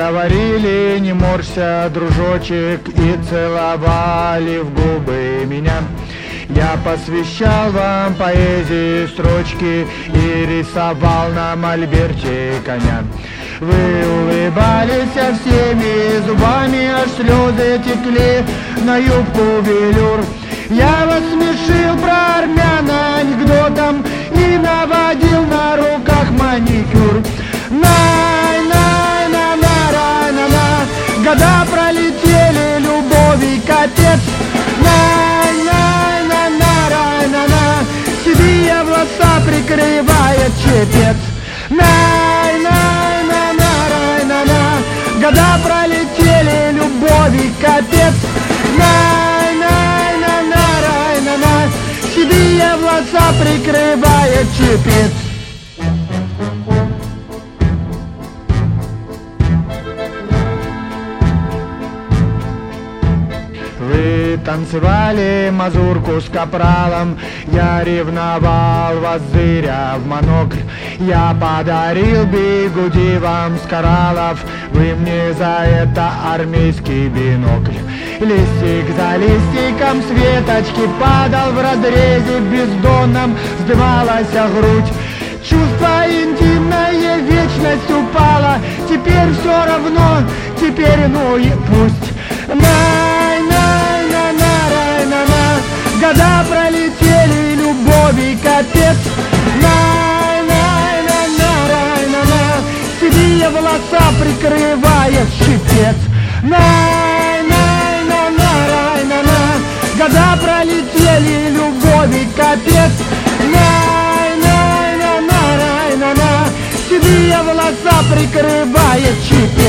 говорили, не морся, дружочек, и целовали в губы меня. Я посвящал вам поэзии строчки и рисовал на мольберте коня. Вы улыбались всеми зубами, аж слезы текли на юбку велюр. Я вас смешил про армян анекдотом и наводил на руках маникюр. Най, Года пролетели, любовь капец. Най, на, на, ра, на, на. Седые волоса прикрывает чепец. Най, на, на, ра, на, на. Года пролетели, любовь капец. Най, на, на, ра, на, на. Седые волоса прикрывает чепец. Танцевали мазурку с капралом. Я ревновал вас, зыря в монокль. Я подарил бигуди вам с кораллов. Вы мне за это армейский бинокль. Листик за листиком светочки Падал в разрезе бездонном. Сдымалась грудь. Чувство интимное, вечность упала. Теперь все равно, теперь ну и пусть. На Года пролетели, любови капец Най, най, на, на, на, на Седые волоса прикрывает щипец Най, най, на, на, на, на Года пролетели, любови капец Най, най, на, на, на, на Седые волоса прикрывает щипец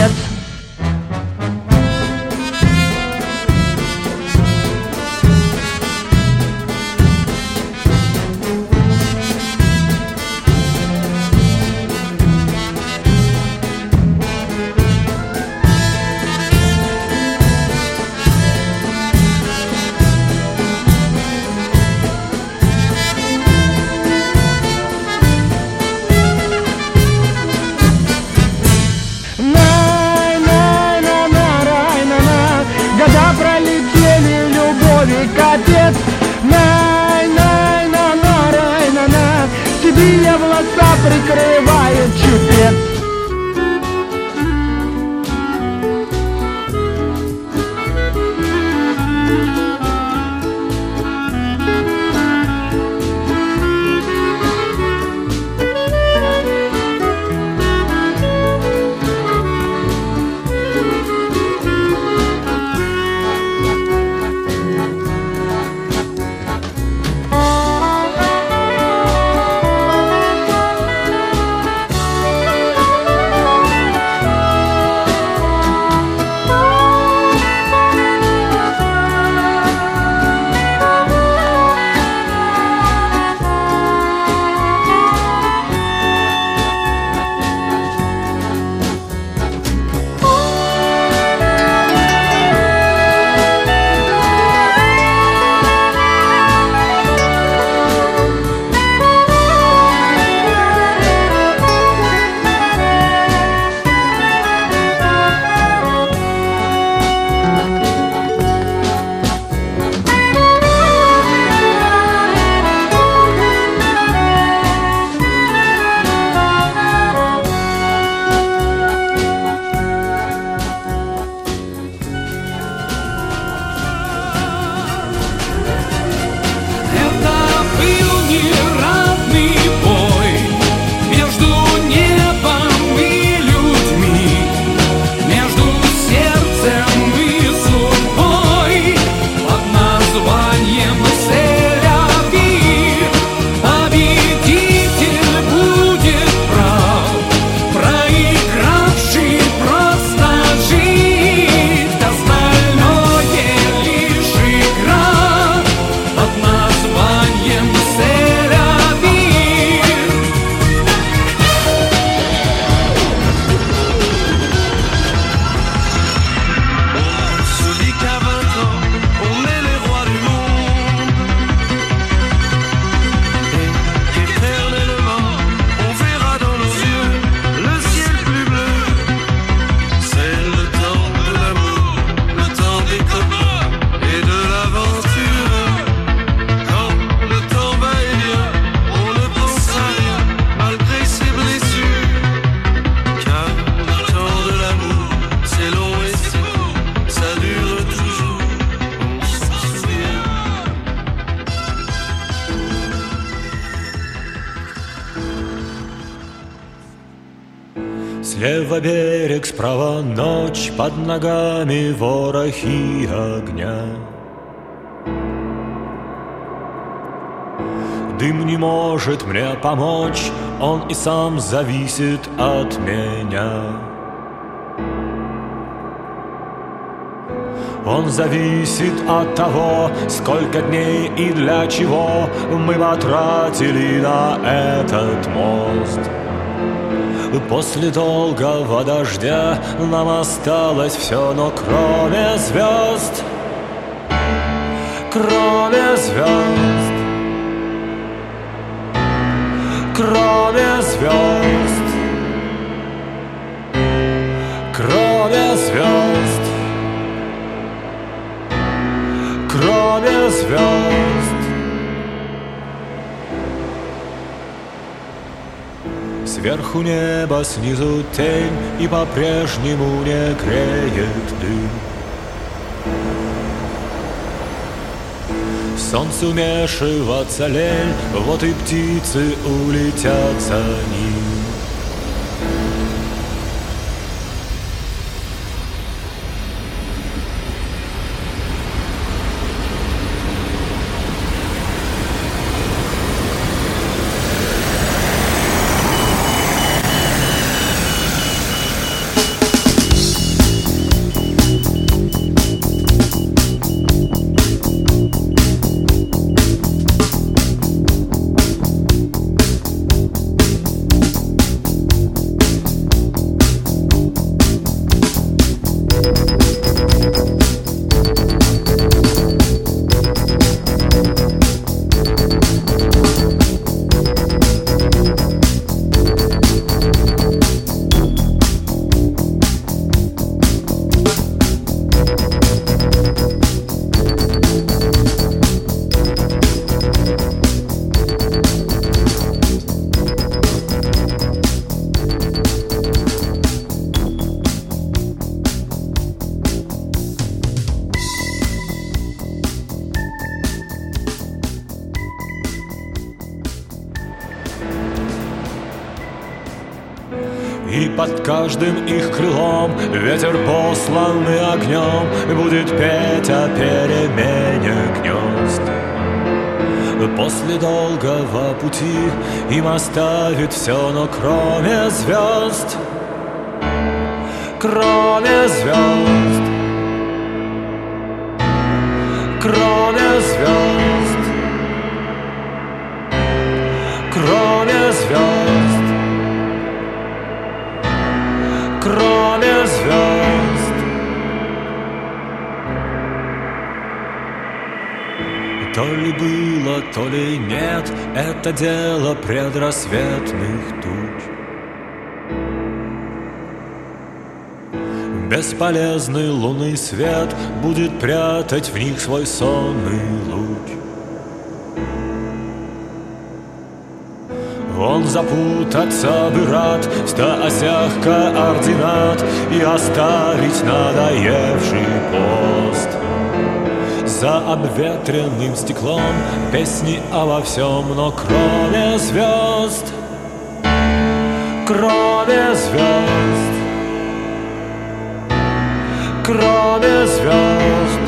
может мне помочь, он и сам зависит от меня. Он зависит от того, сколько дней и для чего мы потратили на этот мост. После долгого дождя нам осталось все, но кроме звезд, кроме звезд, кроме звезд, кроме звезд, кроме звезд. Сверху небо, снизу тень И по-прежнему не греет дым солнцу умешиваться лень, вот и птицы улетят за ним. И под каждым их крылом Ветер посланный огнем Будет петь о перемене гнезд. После долгого пути Им оставит все, но кроме звезд Кроме звезд Кроме звезд То ли было, то ли нет, это дело предрассветных туч. Бесполезный лунный свет будет прятать в них свой сонный луч. Он запутаться бы рад в ста осях координат И оставить надоевший пост За обветренным стеклом песни обо всем Но кроме звезд, кроме звезд Кроме звезд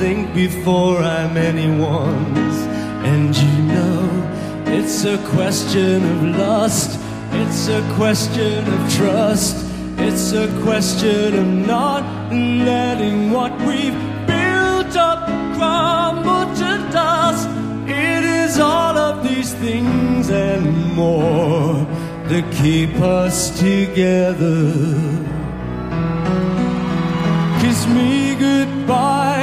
think before I'm anyone's. And you know, it's a question of lust, it's a question of trust, it's a question of not letting what we've built up crumble to dust. It is all of these things and more that keep us together. Kiss me goodbye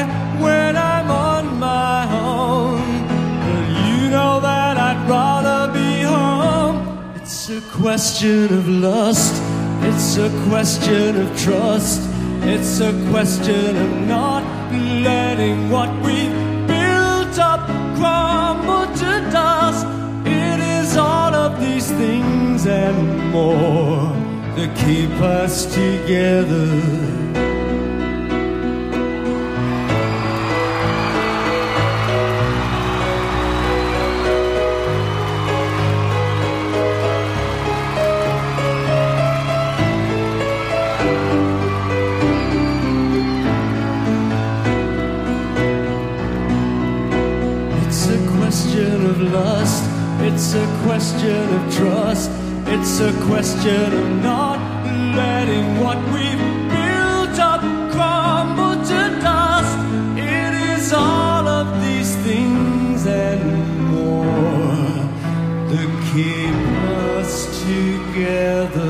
question of lust, it's a question of trust, it's a question of not letting what we've built up crumble to dust. It is all of these things and more that keep us together. It's a question of trust. It's a question of not letting what we've built up crumble to dust. It is all of these things and more that keep us together.